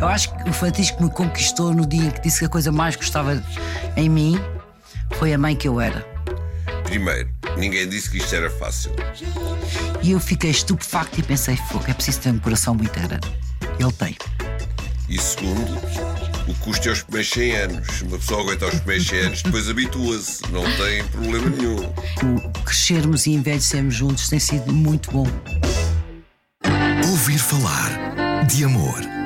Eu acho que o Francisco me conquistou no dia em que disse que a coisa mais gostava em mim foi a mãe que eu era. Primeiro, ninguém disse que isto era fácil. E eu fiquei estupefacto e pensei, fogo, é preciso ter um coração muito grande. Ele tem. E segundo, o custo é os primeiros 100 anos. Uma pessoa aguenta os primeiros 100 anos, depois habitua-se. Não tem problema nenhum. O crescermos e envelhecermos juntos tem sido muito bom. Ouvir falar de amor.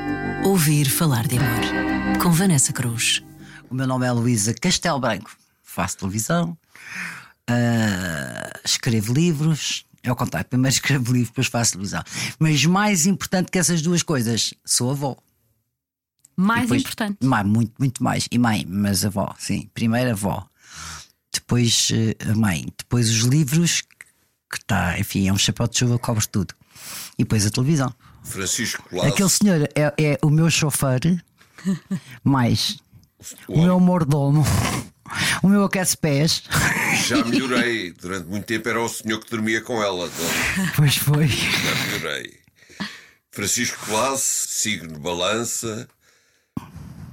Ouvir falar de amor. Com Vanessa Cruz. O meu nome é Luísa Castelo Branco. Faço televisão, uh, escrevo livros. É o contrário, primeiro escrevo livros, depois faço televisão. Mas mais importante que essas duas coisas, sou avó. Mais Depois- importante. Mais, muito, muito mais. E mãe, mas avó, sim. Primeiro avó. Depois eh, a mãe. Depois os livros, que está, enfim, é um chapéu de chuva, cobre tudo. E depois a televisão. Francisco Lasso, Aquele senhor é, é o meu chofer, mais o o meu mordomo, o meu aquece-pés. já melhorei. Durante muito tempo era o senhor que dormia com ela. Então, Pois foi. já melhorei. Francisco Classe, signo balança.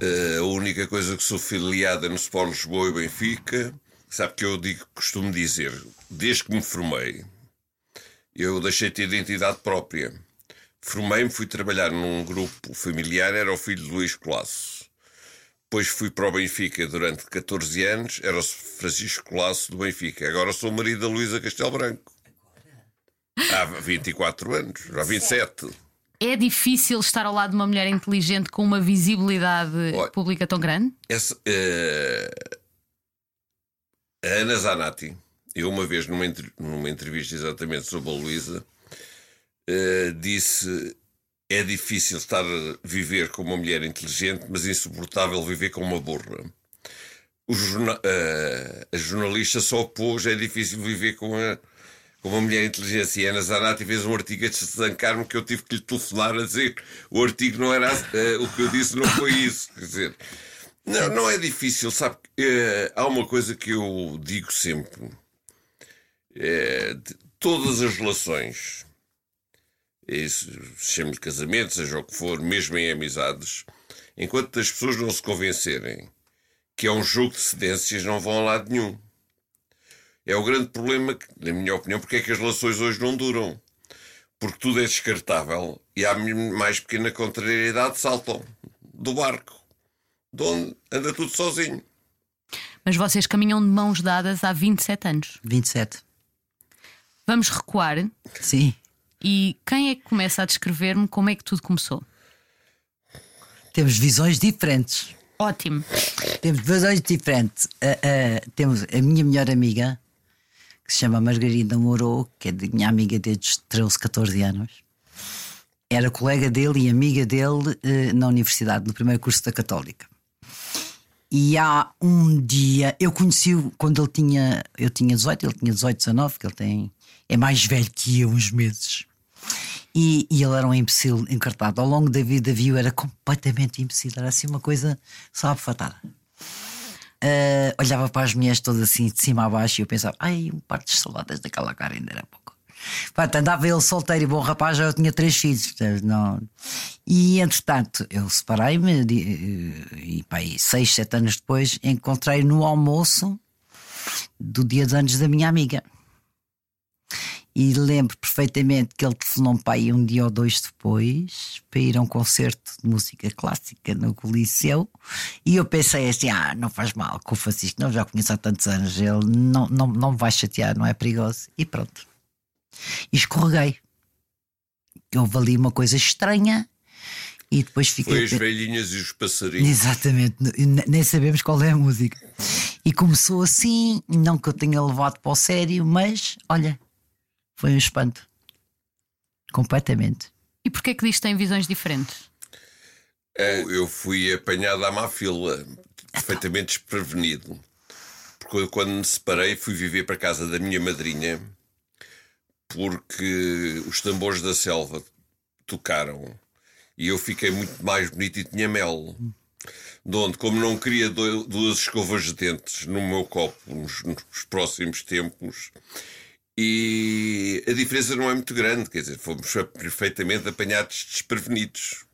Eh, a única coisa que sou filiada no Sport Lisboa e Benfica. Sabe que eu digo, costumo dizer, desde que me formei, eu deixei de ter identidade própria. Formei-me, fui trabalhar num grupo familiar, era o filho de Luís Colasso. Depois fui para o Benfica durante 14 anos, era o Francisco Colasso do Benfica. Agora sou o marido da Luísa Castelo Branco. Há 24 anos, há 27. É difícil estar ao lado de uma mulher inteligente com uma visibilidade Olha. pública tão grande? Essa, eh, a Ana Zanatti, eu uma vez numa, numa entrevista exatamente sobre a Luísa, eh, disse é difícil estar a viver com uma mulher inteligente, mas insuportável viver com uma burra. Jorna- eh, a jornalista só opôs, é difícil viver com, a, com uma mulher inteligente. E a Ana Zanatti fez um artigo a desancar-me que eu tive que lhe telefonar a dizer o artigo não era eh, o que eu disse, não foi isso. Quer dizer, não, não é difícil, sabe? Eh, há uma coisa que eu digo sempre: todas as relações, isso, chame-lhe casamento, seja o que for, mesmo em amizades, enquanto as pessoas não se convencerem que é um jogo de cedências, não vão a lado nenhum. É o grande problema, que, na minha opinião, porque é que as relações hoje não duram. Porque tudo é descartável e à mais pequena contrariedade saltam do barco de onde anda tudo sozinho. Mas vocês caminham de mãos dadas há 27 anos. 27. Vamos recuar Sim. E quem é que começa a descrever-me como é que tudo começou? Temos visões diferentes. Ótimo. Temos visões diferentes. Ah, ah, temos a minha melhor amiga, que se chama Margarida Moro, que é minha amiga desde os 13, 14 anos. Era colega dele e amiga dele eh, na universidade, no primeiro curso da Católica. E há um dia, eu conheci-o quando ele tinha, eu tinha 18, ele tinha 18, 19, que ele tem, é mais velho que eu, uns meses. E, e ele era um imbecil encartado. Ao longo da vida viu, era completamente imbecil, era assim uma coisa só fatada. Ah, olhava para as mulheres todas assim, de cima a baixo, e eu pensava, ai, um par de saladas daquela cara ainda era pouco. Pronto, andava ele solteiro e bom rapaz, já eu tinha três filhos. portanto, Não... E entretanto, eu separei-me e pá, aí, seis, sete anos depois encontrei no almoço do dia de anos da minha amiga. E lembro perfeitamente que ele telefonou-me para aí um dia ou dois depois para ir a um concerto de música clássica no Coliseu. E eu pensei assim: ah, não faz mal, com o Francisco, não, já conheço há tantos anos, ele não, não, não me vai chatear, não é perigoso. E pronto. E escorreguei. Houve ali uma coisa estranha e depois fiquei. Foi as velhinhas e os passarinhos. Exatamente, nem sabemos qual é a música. E começou assim, não que eu tenha levado para o sério, mas olha, foi um espanto. Completamente. E porquê que diz que tem visões diferentes? Eu, eu fui apanhado à má fila, perfeitamente desprevenido. Porque eu, quando me separei, fui viver para a casa da minha madrinha, porque os tambores da selva tocaram e eu fiquei muito mais bonito e tinha mel. De onde, como não queria do- duas escovas de dentes no meu copo nos, nos próximos tempos, e a diferença não é muito grande, quer dizer, fomos perfeitamente apanhados desprevenidos.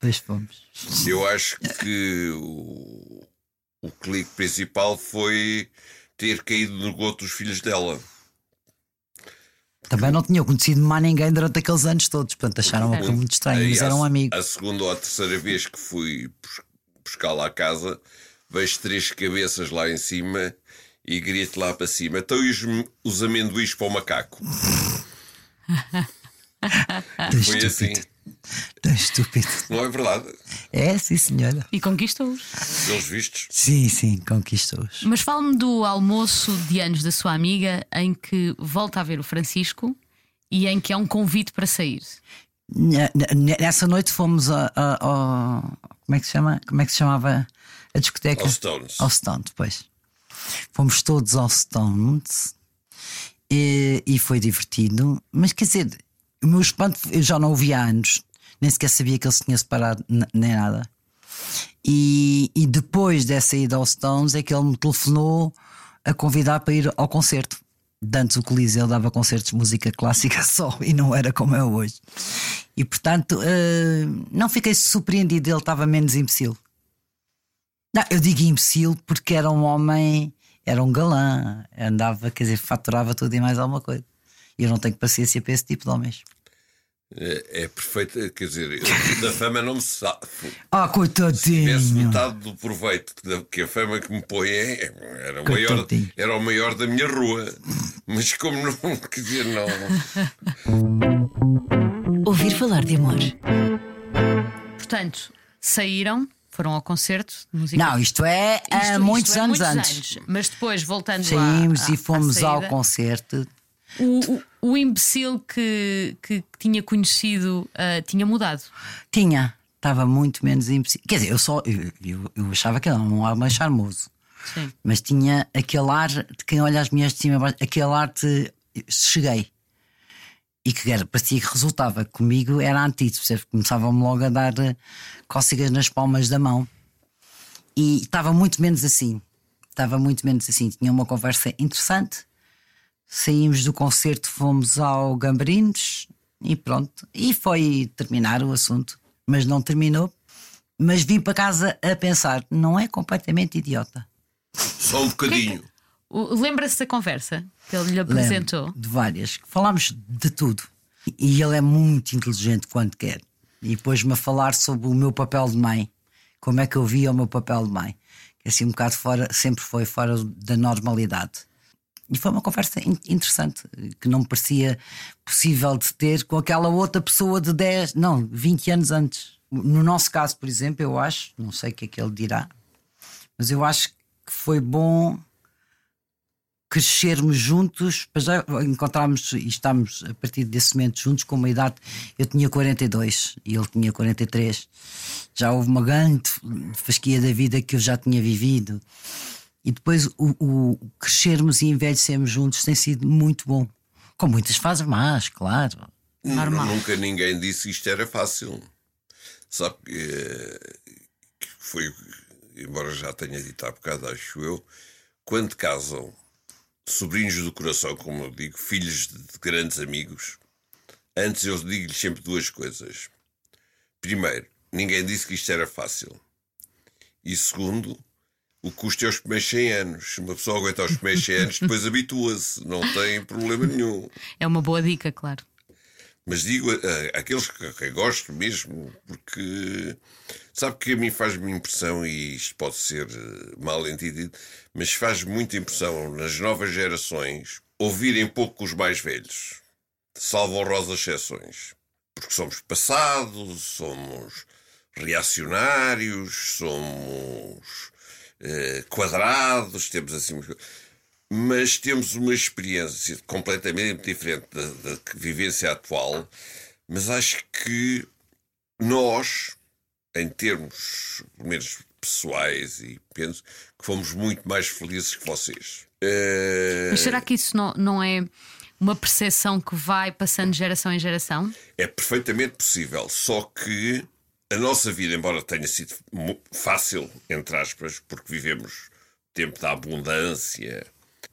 Pois fomos. Eu acho que o, o clique principal foi ter caído no goto dos filhos dela. Também não tinham conhecido mais ninguém durante aqueles anos todos, portanto acharam aquilo muito estranho, Aí, mas a- eram amigos. A segunda ou a terceira vez que fui bus- buscá-la à casa, vejo três cabeças lá em cima e grito lá para cima: então e os, os amendoins para o macaco? Foi assim. Tão estúpido. não é verdade? É, sim, senhora. E conquistou-os. Pelos vistos. Sim, sim, conquistou-os. Mas fale-me do almoço de anos da sua amiga em que volta a ver o Francisco e em que é um convite para sair. Nessa noite fomos a- a- ao. Como é que se chama? Como é que se chamava a discoteca? Ao Stones. Ao Stones, depois. Fomos todos ao Stones e, e foi divertido. Mas quer dizer, o meu espanto, eu já não o via há anos, nem sequer sabia que ele se tinha separado, nem nada. E, e depois dessa ida ao Stones é que ele me telefonou a convidar para ir ao concerto. De Antes o Coliseu dava concertos de música clássica só e não era como é hoje. E portanto, eh, não fiquei surpreendido, ele estava menos imbecil. Não, eu digo imbecil porque era um homem, era um galã, andava, quer dizer, faturava tudo e mais alguma coisa. E eu não tenho paciência para esse tipo de homens. É, é perfeito, quer dizer, eu da fama não me sabe. Ah, Tivesse coitadinho! metade do proveito da- que a fama que me põe é, era, o maior, era o maior da minha rua. Mas como não, quer dizer, não. Ouvir falar de amor. Portanto, saíram, foram ao concerto de música. Não, isto é Isto- há muitos é anos muitos antes. anos. Mas depois, voltando Saímos à- e fomos à ao concerto. o, o, o imbecil que, que tinha conhecido ah, tinha mudado. Tinha, estava muito menos imbecil. Quer dizer, eu só eu, eu, eu achava que ele era um homem charmoso. Sim. Mas tinha aquele ar de quem olha as mulheres de cima aquele ar de cheguei. E que era, parecia que resultava. Comigo era antítese, percebes? começavam-me logo a dar eh, cócegas nas palmas da mão. E estava muito menos assim. Estava muito menos assim. Tinha uma conversa interessante. Saímos do concerto, fomos ao Gambarinos e pronto. E foi terminar o assunto. Mas não terminou. Mas vim para casa a pensar: não é completamente idiota. Só um bocadinho. O- Lembra-se da conversa que ele lhe Lembro apresentou? de várias. Falámos de tudo. E ele é muito inteligente quando quer. E pôs-me a falar sobre o meu papel de mãe. Como é que eu via o meu papel de mãe. Que assim um bocado fora, sempre foi fora da normalidade. E foi uma conversa in- interessante, que não me parecia possível de ter com aquela outra pessoa de 10, não, 20 anos antes. No nosso caso, por exemplo, eu acho, não sei o que é que ele dirá, mas eu acho que foi bom crescermos juntos, para já encontrarmos e estamos a partir desse momento juntos com uma idade. Eu tinha 42 e ele tinha 43. Já houve uma grande fasquia da vida que eu já tinha vivido. E depois o, o crescermos e envelhecermos juntos tem sido muito bom. Com muitas fases más, claro. Normal. Nunca ninguém disse que isto era fácil. Sabe que, eh, que foi, embora já tenha dito há bocado, acho eu, quando casam sobrinhos do coração, como eu digo, filhos de de grandes amigos, antes eu digo-lhes sempre duas coisas. Primeiro, ninguém disse que isto era fácil. E segundo, o custo é os primeiros 100 anos. Uma pessoa aguenta os primeiros 100 anos, depois habitua-se, não tem problema nenhum. É uma boa dica, claro. Mas digo aqueles que, gosto mesmo, porque sabe que a mim faz-me impressão, e isto pode ser eh, mal entendido, mas faz muita impressão nas novas gerações ouvirem pouco os mais velhos, salvo honrosas exceções. Porque somos passados, somos reacionários, somos eh, quadrados, temos assim. Mas temos uma experiência completamente diferente da, da vivência atual. Mas acho que nós, em termos, pelo menos pessoais, e penso que fomos muito mais felizes que vocês. Eh, Mas será que isso não, não é uma percepção que vai passando de geração em geração? É perfeitamente possível, só que a nossa vida, embora tenha sido fácil, entre aspas, porque vivemos o tempo da abundância,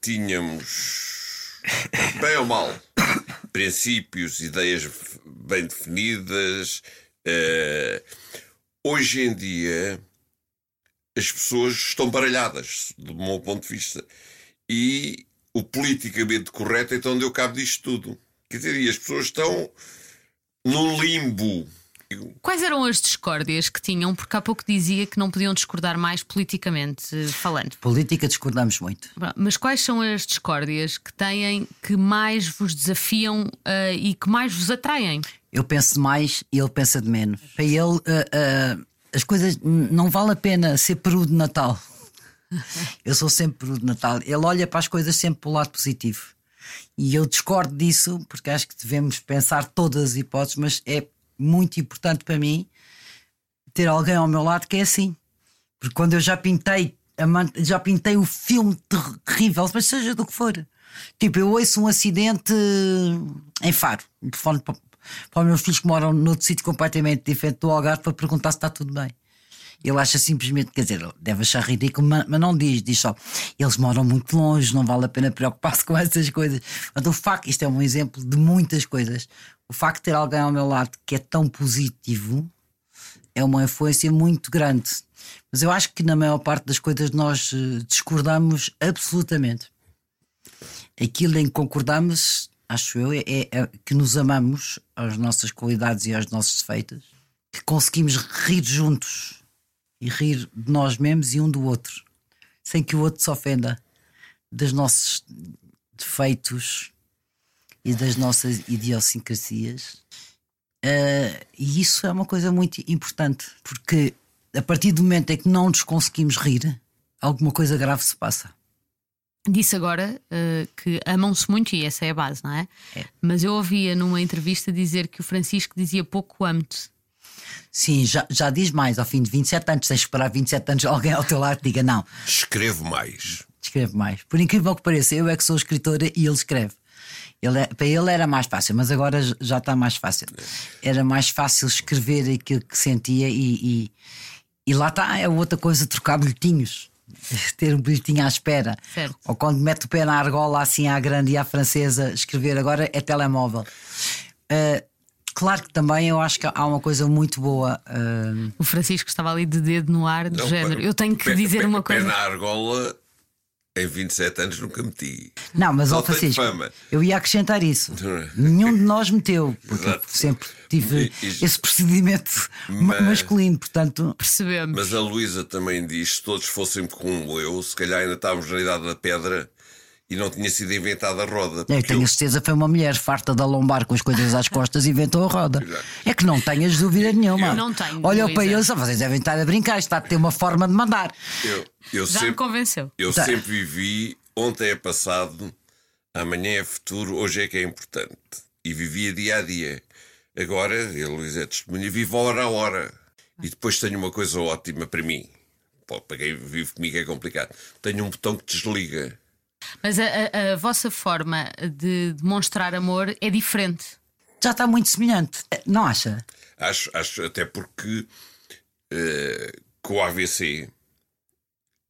tínhamos, bem ou mal, princípios, ideias bem definidas, eh, hoje em dia as pessoas estão baralhadas, do meu ponto de vista. E o politicamente correto então deu cabo disto tudo. Quer dizer, e as pessoas estão num limbo. Quais eram as discórdias que tinham? Porque há pouco dizia que não podiam discordar mais politicamente falando. Política discordamos muito. Mas quais são as discórdias que têm que mais vos desafiam uh, e que mais vos atraem? Eu penso mais e ele pensa de menos. Para ele, uh, uh, as coisas não vale a pena ser peru de Natal. Eu sou sempre peru de Natal. Ele olha para as coisas sempre pelo lado positivo. E eu discordo disso, porque acho que devemos pensar todas as hipóteses, mas é muito importante para mim ter alguém ao meu lado que é assim. Porque quando eu já pintei, já pintei o filme terrível, mas seja do que for. Tipo, eu ouço um acidente em Faro, telefone para, para os meus filhos que moram noutro sítio completamente diferente do Algarve para perguntar se está tudo bem. Ele acha simplesmente, quer dizer, deve achar ridículo, mas, não diz, diz só, eles moram muito longe, não vale a pena preocupar-se com essas coisas. Mas o facto, isto é um exemplo de muitas coisas. O facto de ter alguém ao meu lado que é tão positivo é uma influência muito grande. Mas eu acho que na maior parte das coisas nós eh, discordamos absolutamente. Aquilo em que concordamos, acho eu, é, é que nos amamos às nossas qualidades e aos nossos defeitos, que conseguimos rir juntos e rir de nós mesmos e um do outro, sem que o outro se ofenda dos nossos defeitos e das nossas idiosincrasias. Uh, e isso é uma coisa muito importante, porque a partir do momento em que não nos conseguimos rir, alguma coisa grave se passa. Disse agora uh, que amam-se muito e essa é a base, não é? é? Mas eu ouvia numa entrevista dizer que o Francisco dizia pouco amo-te. Sim, já, já diz mais. Ao fim de 27 anos, tens de esperar 27 anos alguém ao teu lado diga não. Escrevo mais. Escrevo mais. Por incrível que pareça, eu é que sou escritora e ele escreve. Ele, é, para ele era mais fácil, mas agora já está mais fácil. Era mais fácil escrever aquilo que sentia e, e, e lá está, é outra coisa, trocar bilhetinhos. Ter um bilhetinho à espera. Certo. Ou quando mete o pé na argola assim à grande e à francesa, escrever agora é telemóvel. Uh, Claro que também eu acho que há uma coisa muito boa. Uh... O Francisco estava ali de dedo no ar, de não, género. Eu tenho que pé, dizer pé, uma coisa. Pé na argola, em 27 anos nunca meti. Não, mas ó Francisco, eu ia acrescentar isso. É? Nenhum de nós meteu, porque Exato. sempre tive esse procedimento mas, masculino, portanto. Percebemos. Mas a Luísa também diz: se todos fossem como eu, se calhar ainda estávamos na idade da pedra e não tinha sido inventada a roda. É, tenho eu... certeza foi uma mulher farta de alombar com as coisas às costas e inventou a roda. É que não tenhas dúvida nenhuma. Eu não tenho. Olha para eles, vocês devem estar a brincar, está a ter uma forma de mandar. Eu, eu Já sempre, me convenceu. Eu tá. sempre vivi, ontem é passado, amanhã é futuro, hoje é que é importante. E vivia dia a dia. Agora, eu, Luís é testemunha, vivo hora a hora. E depois tenho uma coisa ótima para mim. para quem vive comigo é complicado. Tenho um botão que desliga. Mas a, a, a vossa forma de demonstrar amor é diferente. Já está muito semelhante, não acha? Acho, acho até porque uh, com o AVC, uh,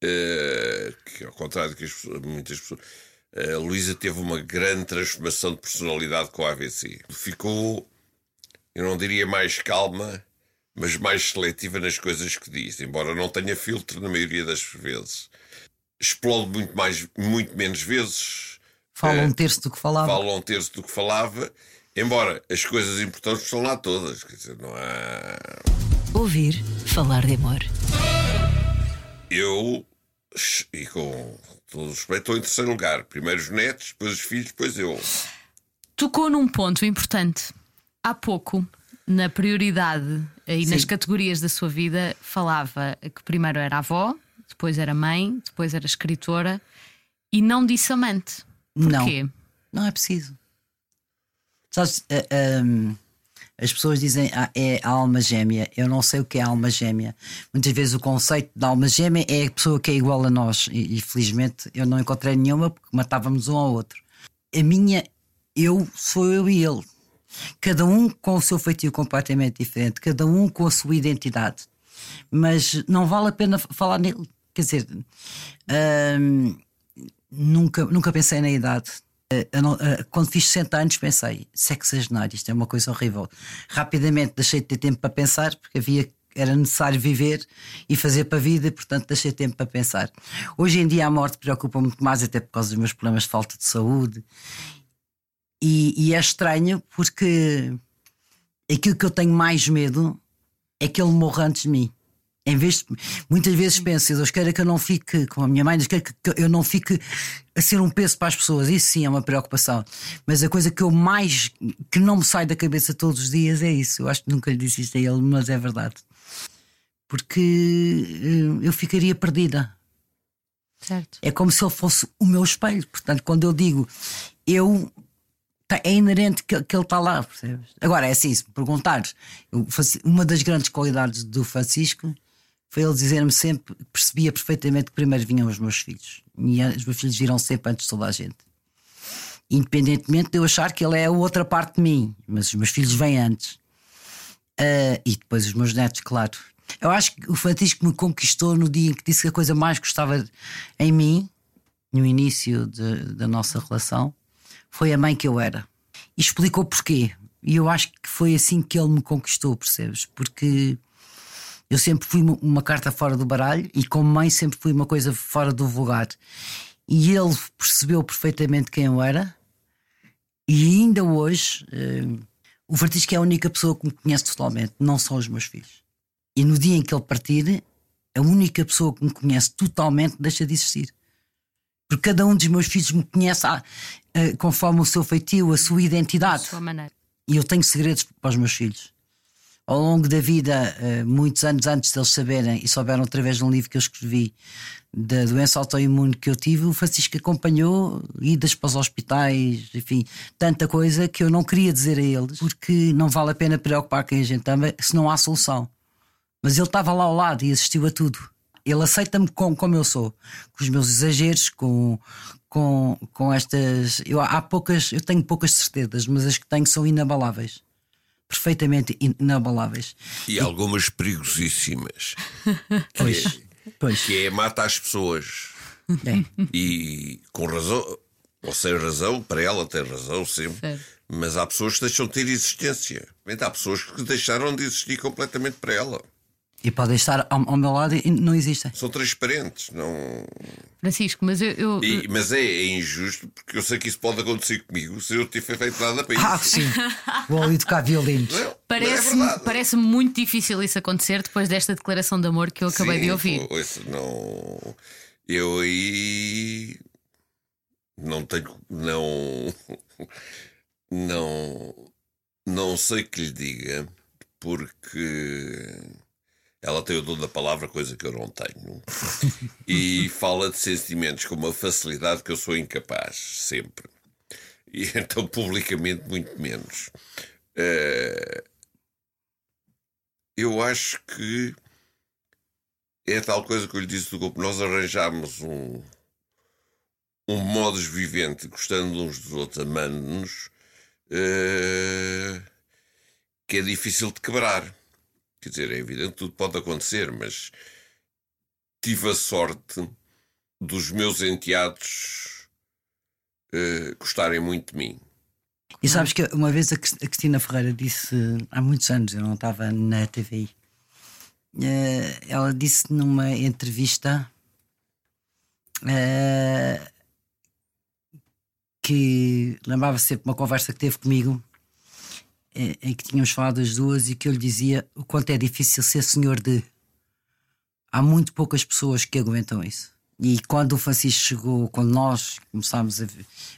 eh, que ao contrário que pessoas, muitas pessoas, a Luísa teve uma grande transformação de personalidade com o AVC. Ficou, eu não diria mais calma, mas mais seletiva nas coisas que diz, embora não tenha filtro na maioria das vezes explode muito, mais, muito menos vezes. Fala um eh, terço do que falava. Fala um terço do que falava, embora as coisas importantes estão lá todas. Quer dizer, não há. Ouvir falar de amor. Eu, e com todo o respeito, estou em terceiro lugar. Primeiro os netos, depois os filhos, depois eu. Tocou num ponto importante. Há pouco, na prioridade e Sim. nas categorias da sua vida, falava que primeiro era a avó, depois era mãe, depois era escritora e não disse amante. Porquê? Não, não é preciso. Sabes, uh, eh, um, ehm, as pessoas dizem ah, é a alma gêmea. Eu não sei o que é alma gêmea. Muitas vezes o conceito da alma gêmea é a pessoa que é igual a nós. E, e felizmente eu não encontrei nenhuma porque matávamos um ao outro. A minha, eu sou eu e ele. Cada um com o seu feitio completamente diferente, cada um com a sua identidade. Mas não vale a pena falar nele. Quer dizer, hum, nunca, nunca pensei na idade. Não, uh, quando fiz 60 anos pensei, sexagenário, isto é uma coisa horrível. Rapidamente deixei de ter tempo para pensar, porque havia, era necessário viver e fazer para a vida, portanto deixei tempo para pensar. Hoje em dia a morte preocupa muito mais, até por causa dos meus problemas de falta de saúde. E, e é estranho porque aquilo que eu tenho mais medo é que ele morra antes de mim. Em vez de, muitas vezes penso, Deus queira que eu não fique, como a minha mãe, Deus queira que eu não fique a ser um peso para as pessoas. Isso sim é uma preocupação. Mas a coisa que eu mais, que não me sai da cabeça todos os dias é isso. Eu acho que nunca lhe disse isto a ele, mas é verdade. Porque eh, eu ficaria perdida. Certo. É como se ele fosse o meu espelho. Portanto, quando eu digo eu tá- é inerente que, que ele está lá, percebes? Agora é assim, se me perguntares, eu uma das grandes qualidades do Francisco foi ele dizer-me sempre, percebia perfeitamente que primeiro vinham os meus filhos. E os meus filhos viram sempre antes de toda a gente. Independentemente de eu achar que ele é a outra parte de mim, mas os meus filhos vêm antes. Ah, e depois os meus netos, claro. Eu acho que o Francisco me conquistou no dia em que disse que a coisa mais gostava em mim, no início de- da nossa relação, foi a mãe que eu era. E explicou porquê. E eu acho que foi assim que ele me conquistou, percebes? Porque eu sempre fui uma- carta fora do baralho e, como mãe, sempre fui uma coisa fora do vulgar. E ele percebeu perfeitamente quem eu era. E ainda hoje, eh, o Francisco é a única pessoa que me conhece totalmente, não são os meus filhos. E no dia em que ele partir, a única pessoa que me conhece totalmente deixa de existir. Porque cada um dos meus filhos me conhece ah, eh, conforme o seu feitio, a sua Da identidade. sua maneira. E eu tenho segredos para os meus filhos. Ao longo da vida, eh, muitos anos antes deles saberem, e souberam através de um livro que eu escrevi da doença autoimune que eu tive, o Francisco acompanhou idas para os hospitais, enfim, tanta coisa que eu não queria dizer a eles, porque não vale a pena preocupar quem a gente ama se não há solução. Mas ele estava lá ao lado e assistiu a tudo. Ele aceita-me como, como eu sou, com os meus exageros, com, com, com estas. Eu, há poucas, eu tenho poucas certezas, mas as que tenho são inabaláveis. Perfeitamente in- inabaláveis. E algumas perigosíssimas. Pois, pois. Que é mata as pessoas. É. E com razão, ou sem razão, para ela tem razão sempre. Certo. Mas há pessoas que deixam de ter existência. Há pessoas que deixaram de existir completamente para ela. E podem estar ao, ao meu lado e não existem. São transparentes. Não... Francisco, mas eu. eu- E- mas é, é injusto porque eu sei que isso pode acontecer comigo se eu tiver feito nada para isso. Ah, sim. Vou ali tocar violino. Não, é Parece-me verdade. parece muito difícil isso acontecer depois desta declaração de amor que eu acabei Sim, de ouvir. isso não. Eu aí. Não tenho. Não. Não. Não sei que lhe diga, porque. Ela tem o dom da palavra, coisa que eu não tenho. E fala de sentimentos com uma facilidade que eu sou incapaz, sempre. E então, publicamente, muito menos. Eh, eu acho que é tal coisa que eu lhe disse do grupo. Nós arranjámos um, um modus vivente, gostando uns dos outros, amando-nos, eh, que é difícil de quebrar. Quer dizer, é evidente tudo pode acontecer, mas tive a sorte dos meus enteados eh, gostarem muito de mim. E sabes que uma vez a Cris- a Cristina Ferreira disse, há muitos anos, eu não estava na TVI, eh, ela disse numa entrevista eh, que lembrava sempre uma conversa que teve comigo em que tínhamos falado as duas e que eu lhe dizia o quanto é difícil ser senhor de. Há muito poucas pessoas que aguentam isso. E quando o Francisco chegou, quando nós começámos a,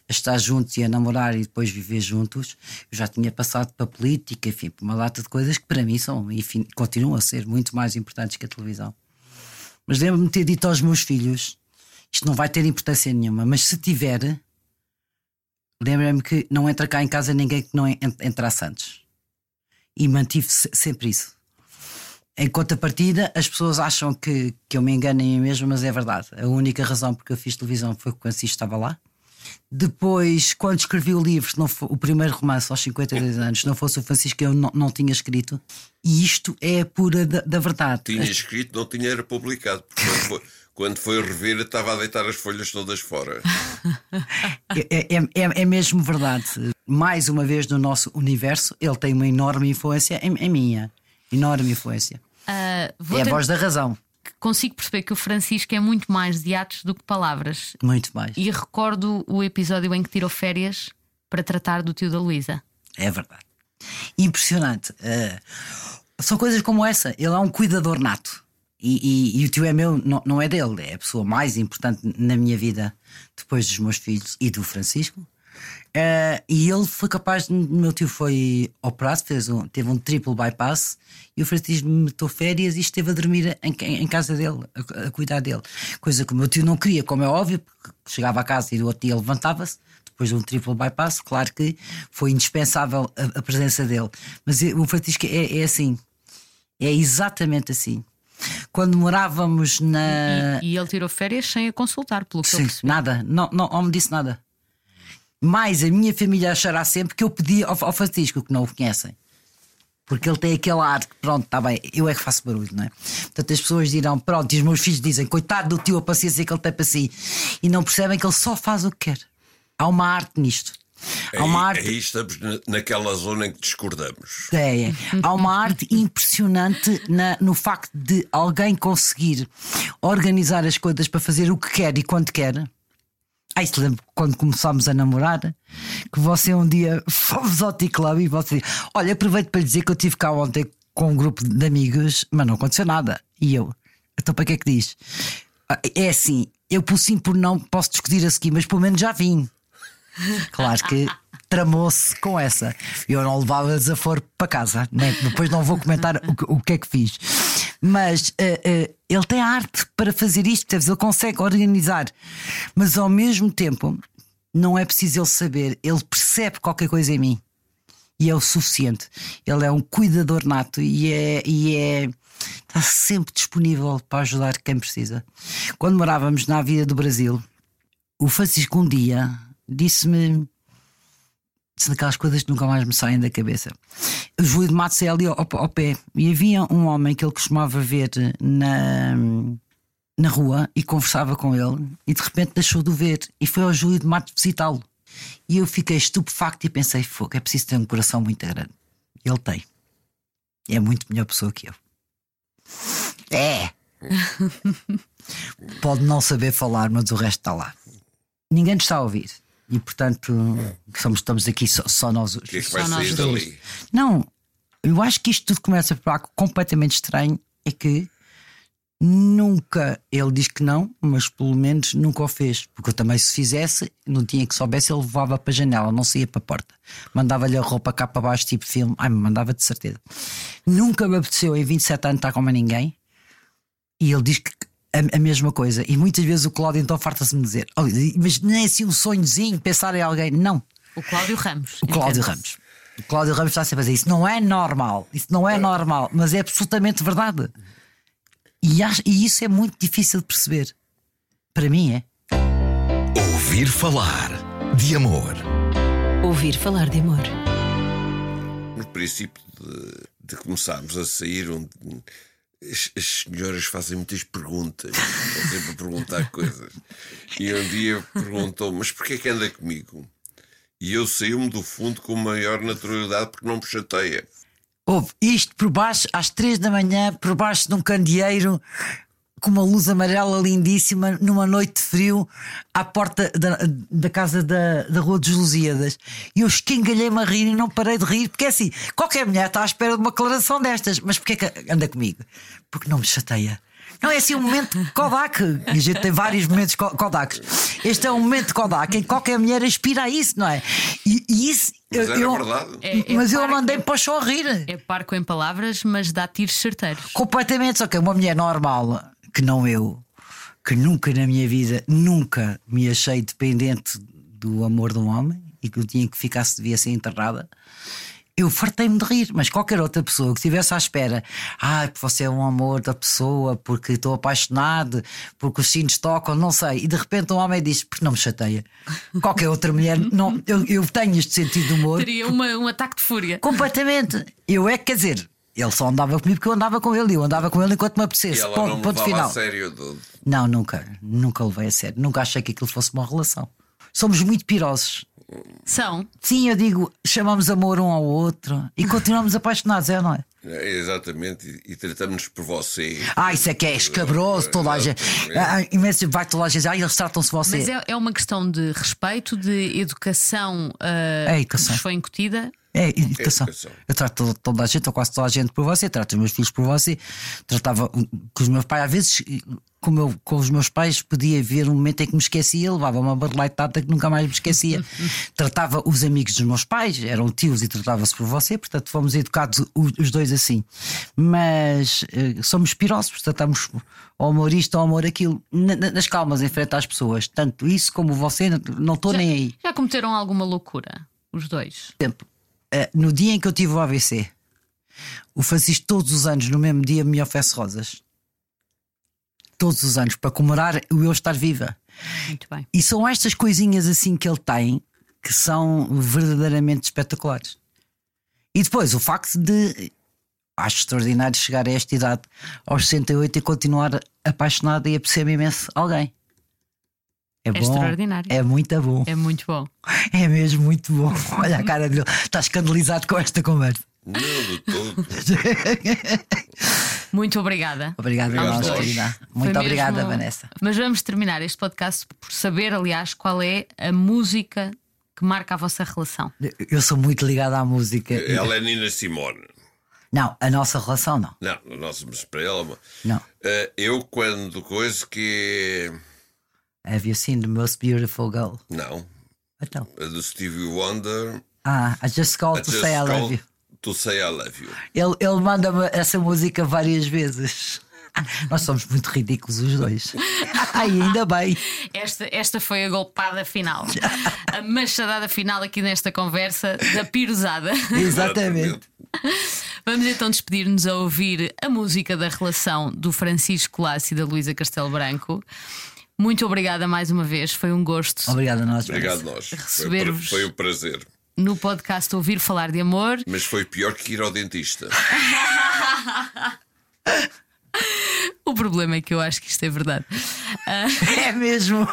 estar juntos e a namorar e depois viver juntos, eu já tinha passado para a política, enfim, por uma data de coisas que para mim são, enfim, continuam a ser muito mais importantes que a televisão. Mas lembro-me de ter dito aos meus filhos: isto não vai ter importância nenhuma, mas se tiver, lembra-me que não entra cá em casa ninguém que não en- entrasse antes. E mantive se- sempre isso. Em contrapartida, as pessoas acham que, que eu me engano em mim mesmo, mas é verdade. A única razão porque eu fiz televisão foi que o Francisco estava lá. Depois, quando escrevi o livro, não fo- o primeiro romance aos 52 anos, se não fosse o Francisco, eu não, não tinha escrito. E isto é a pura da, da verdade. Tinha escrito, não tinha era publicado. Porque quando foi, quando foi rever, estava a deitar as folhas todas fora. É, é, é, é mesmo verdade. Mais uma vez no nosso universo, ele tem uma enorme influência em, em minha. Enorme influência. Vou É a ter- voz da razão. Consigo perceber que o Francisco é muito mais de atos do que palavras. Muito mais. E recordo o episódio em que tirou férias para tratar do tio da Luísa. É verdade. Impressionante. Eh, são coisas como essa. Ele é um cuidador nato. E, e- e o tio é meu, não, não é dele. É a pessoa mais importante na minha vida depois dos meus filhos e do Francisco. Eh, e ele foi capaz. de- Meu tio foi operado, fez um, teve um triplo bypass. E o Francisco me meteu férias e esteve a dormir em, em casa dele, a, a cuidar dele. Coisa que o meu tio não queria, como é óbvio, porque chegava a casa e o outro dia levantava-se depois de um triplo bypass, claro que foi indispensável a, a presença dele. Mas o Francisco é, é assim, é exatamente assim. Quando morávamos na. E, e ele tirou férias sem a consultar, pelo que eu Sim, percebi. nada, não, não, não me disse nada. Mais a minha família achará sempre que eu pedi ao, ao Francisco, que não o conhecem. Porque ele tem aquele ar que, pronto, está bem, eu é que faço barulho, não é? Portanto, as pessoas dirão, pronto, e os meus filhos dizem, coitado do tio, a paciência que ele tem para si. E não percebem que ele só faz o que quer. Há uma arte nisto. Há uma Aí, arte. aí estamos na- naquela zona em que discordamos. É, é. Há uma arte impressionante na- no facto de alguém conseguir organizar as coisas para fazer o que quer e quando quer. Ai, se lembro quando começámos a namorar que você um dia fomos ao T-Club e você disse: Olha, aproveito para lhe dizer que eu estive cá ontem com um grupo de amigos, mas não aconteceu nada. E eu, então para que é que diz? "Ah, É assim, eu por sim por não posso discutir a seguir, mas pelo menos já vim. Claro que tramou-se com essa. Eu não levava desaforo para casa, né? depois não vou comentar o, que- o que é que fiz. Mas eh, eh, ele tem arte para fazer isto, ele consegue organizar, mas ao mesmo tempo não é preciso ele saber, ele percebe qualquer coisa em mim e é o suficiente. Ele é um cuidador nato e é. E é Está sempre disponível para ajudar quem precisa. Quando morávamos na Vida do Brasil, o Francisco um dia disse-me disse daquelas coisas que nunca mais me saem da cabeça. O Júlio de Matos é ali ao, ao pé e havia um homem que ele costumava ver na, na rua e conversava com ele e de repente deixou de o ver e foi ao Júlio de Matos visitá-lo. E eu fiquei estupefacto e pensei: fogo, é preciso ter um coração muito grande. Ele tem. É muito melhor pessoa que eu. É! Pode não saber falar, mas o resto está lá. Ninguém nos está a ouvir. E portanto, somos, estamos aqui só, só nós. O que é que vai Só nós sair dois. dali? Não, eu acho que isto tudo começa por algo completamente estranho. É que nunca ele diz que não, mas pelo menos nunca o fez. Porque eu também, se fizesse, no dia que soubesse, ele levava para a janela, não saía para a porta. Mandava-lhe a roupa cá para baixo, tipo filme. Ai, me mandava de certeza. Nunca me apeteceu em 27 anos estar com mais ninguém. E ele diz que a, a mesma coisa. E muitas vezes o Cláudio então farta-se de me dizer: "Olha, mas nem assim um sonhozinho, pensar em alguém. Não. O Cláudio Ramos. O Cláudio. Ramos. O Cláudio Ramos está sempre a dizer isso não é normal, isso não é normal, mas é absolutamente verdade. E, acho- e isso é muito difícil de perceber. Para mim é. Ouvir falar de amor. Ouvir falar de amor. No princípio de, de começarmos a sair, onde as, as senhoras fazem muitas perguntas, estão sempre a perguntar coisas. E um dia perguntou: Mas porquê é que anda comigo? E eu saí-me do fundo com maior naturalidade porque não me chateia. Houve isto por baixo, às três da manhã, por baixo de um candeeiro, com uma luz amarela lindíssima, numa noite de frio, à porta da, da casa da, da Rua dos Lusíadas. E eu esquengalhei-me a rir e não parei de rir, porque é assim, qualquer mulher está à espera de uma declaração destas, mas porquê que anda comigo? Porque não me chateia. Não é assim um momento Kodak. E a gente tem vários momentos Ko- Kodak. Este é um momento Kodak em que qualquer mulher aspira a isso, não é? E, e isso. Mas era eu, verdade. É- é mas eu parco. mandei para o a rir. É parco em palavras, mas dá tiros certeiros. Completamente, só que é uma mulher normal, que não eu, que nunca na minha vida, nunca me achei dependente do amor de um homem e que eu tinha que ficar se devia ser enterrada. Eu fartei-me de rir, mas qualquer outra pessoa que estivesse à espera, porque você é um amor da pessoa, porque estou apaixonado, porque os sinos tocam, não sei, e de repente um homem diz, porque não me chateia. Qualquer outra mulher, não, eu, eu tenho este sentido de humor, Teria uma- um ataque de fúria. Completamente. Eu é que, quer dizer, ele só andava comigo porque eu andava com ele. e Eu andava com ele enquanto me E apetecesse. ela Ponto, não me ponto final. a sério. do- Não, nunca. Nunca levei a sério. Nunca achei que aquilo fosse uma relação. Somos muito pirosos. São. Sim, eu digo, chamamos amor um ao outro e continuamos apaixonados, é ou não é? É, exatamente, e, e tratamos-nos por você. Ah, isso é que é escabroso, toda a gente. Ah, imenso, vai toda a gente. Ah, eles tratam-se você. Mas é, é uma questão de respeito, de educação, ah, É educação. que vos foi incutida. É educação. educação. Eu trato toda, a gente, ou quase toda a gente por você, trato os meus filhos por você, tratava com os meus pais, às vezes, como eu, com os meus pais, podia haver um momento em que me esquecia, levava uma barleitada que nunca mais me esquecia. tratava os amigos dos meus pais, eram tios e tratava-se por você, portanto fomos educados os dois assim. Mas eh, somos pirosos, tratamos ao amor isto, ao amor aquilo, na- na- nas calmas, em frente às pessoas. Tanto isso como você, não estou nem aí. Já cometeram alguma loucura? Os dois. eh, no dia em que eu tive o AVC, o Francisco todos os anos, no mesmo dia, me oferece rosas. Todos os anos, para comemorar o eu estar viva. Muito bem. E são estas coisinhas assim que ele tem que são verdadeiramente espetaculares. E depois o facto de. Acho extraordinário chegar a esta idade, aos 68, e continuar apaixonado e a perceber imenso alguém. É, bom. extraordinário. É muito bom. É muito bom. É mesmo muito bom. Olha a cara dele. Está escandalizado com esta conversa. Não, de todo. Muito obrigada. Obrigada, Obrigado, nós, querida. Foi Muito obrigada, mesmo- Vanessa. Mas vamos terminar este podcast por saber, aliás, qual é a música que marca a vossa relação. Eu sou muito ligado à música. Ela é Nina Simone. Não, a nossa relação não. Não, nós mas para ela. Não. eh, eu, quando coisa que. Have you seen the most beautiful girl? Não. Então. A do Stevie Wonder. Ah, I just called to Just say I love you. To say I love you. Ele, ele manda-me essa música várias vezes. Nós somos muito ridículos os dois. Ai, ainda bem. Esta, esta foi a golpada final. A machadada final aqui nesta conversa da pirosada. Exatamente. Vamos então despedir-nos a ouvir a música da relação do Francisco Lasso e da Luísa Castelo Branco. Muito obrigada mais uma vez, foi um gosto Obrigado a nós. Obrigado, Vanessa. nós. Foi, Receber-vos. foi um prazer. no podcast Ouvir Falar de Amor. Mas foi pior que ir ao dentista. O problema é que eu acho que isto é verdade. É mesmo.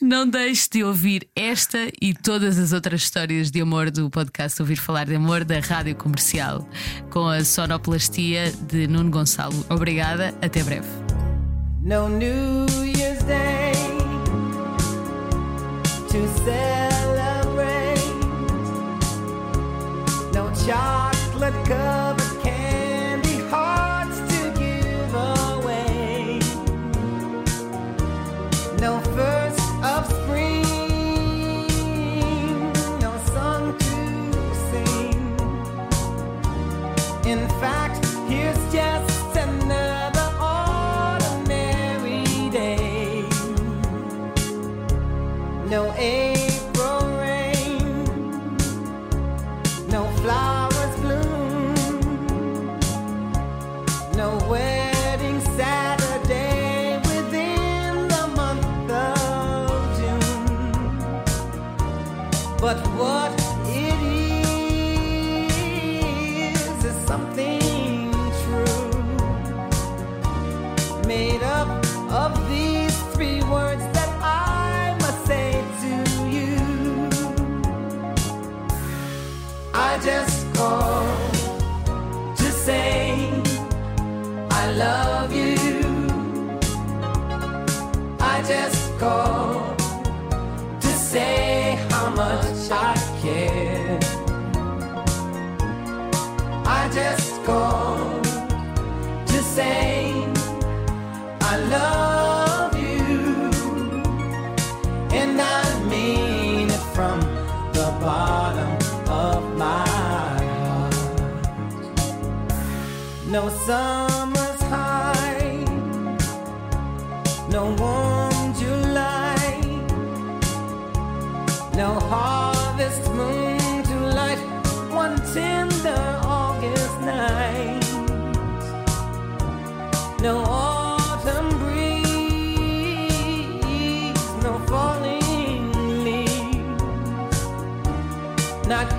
Não deixe de ouvir esta e todas as outras histórias de amor do podcast Ouvir Falar de Amor da Rádio Comercial, com a sonoplastia de Nuno Gonçalo. Obrigada, até breve. No New Year's Day to celebrate. No chocolate covered much I care. I just called to say I love you, and I mean it from the bottom of my heart. No summer's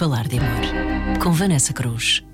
falar de amor. Com Vanessa Cruz.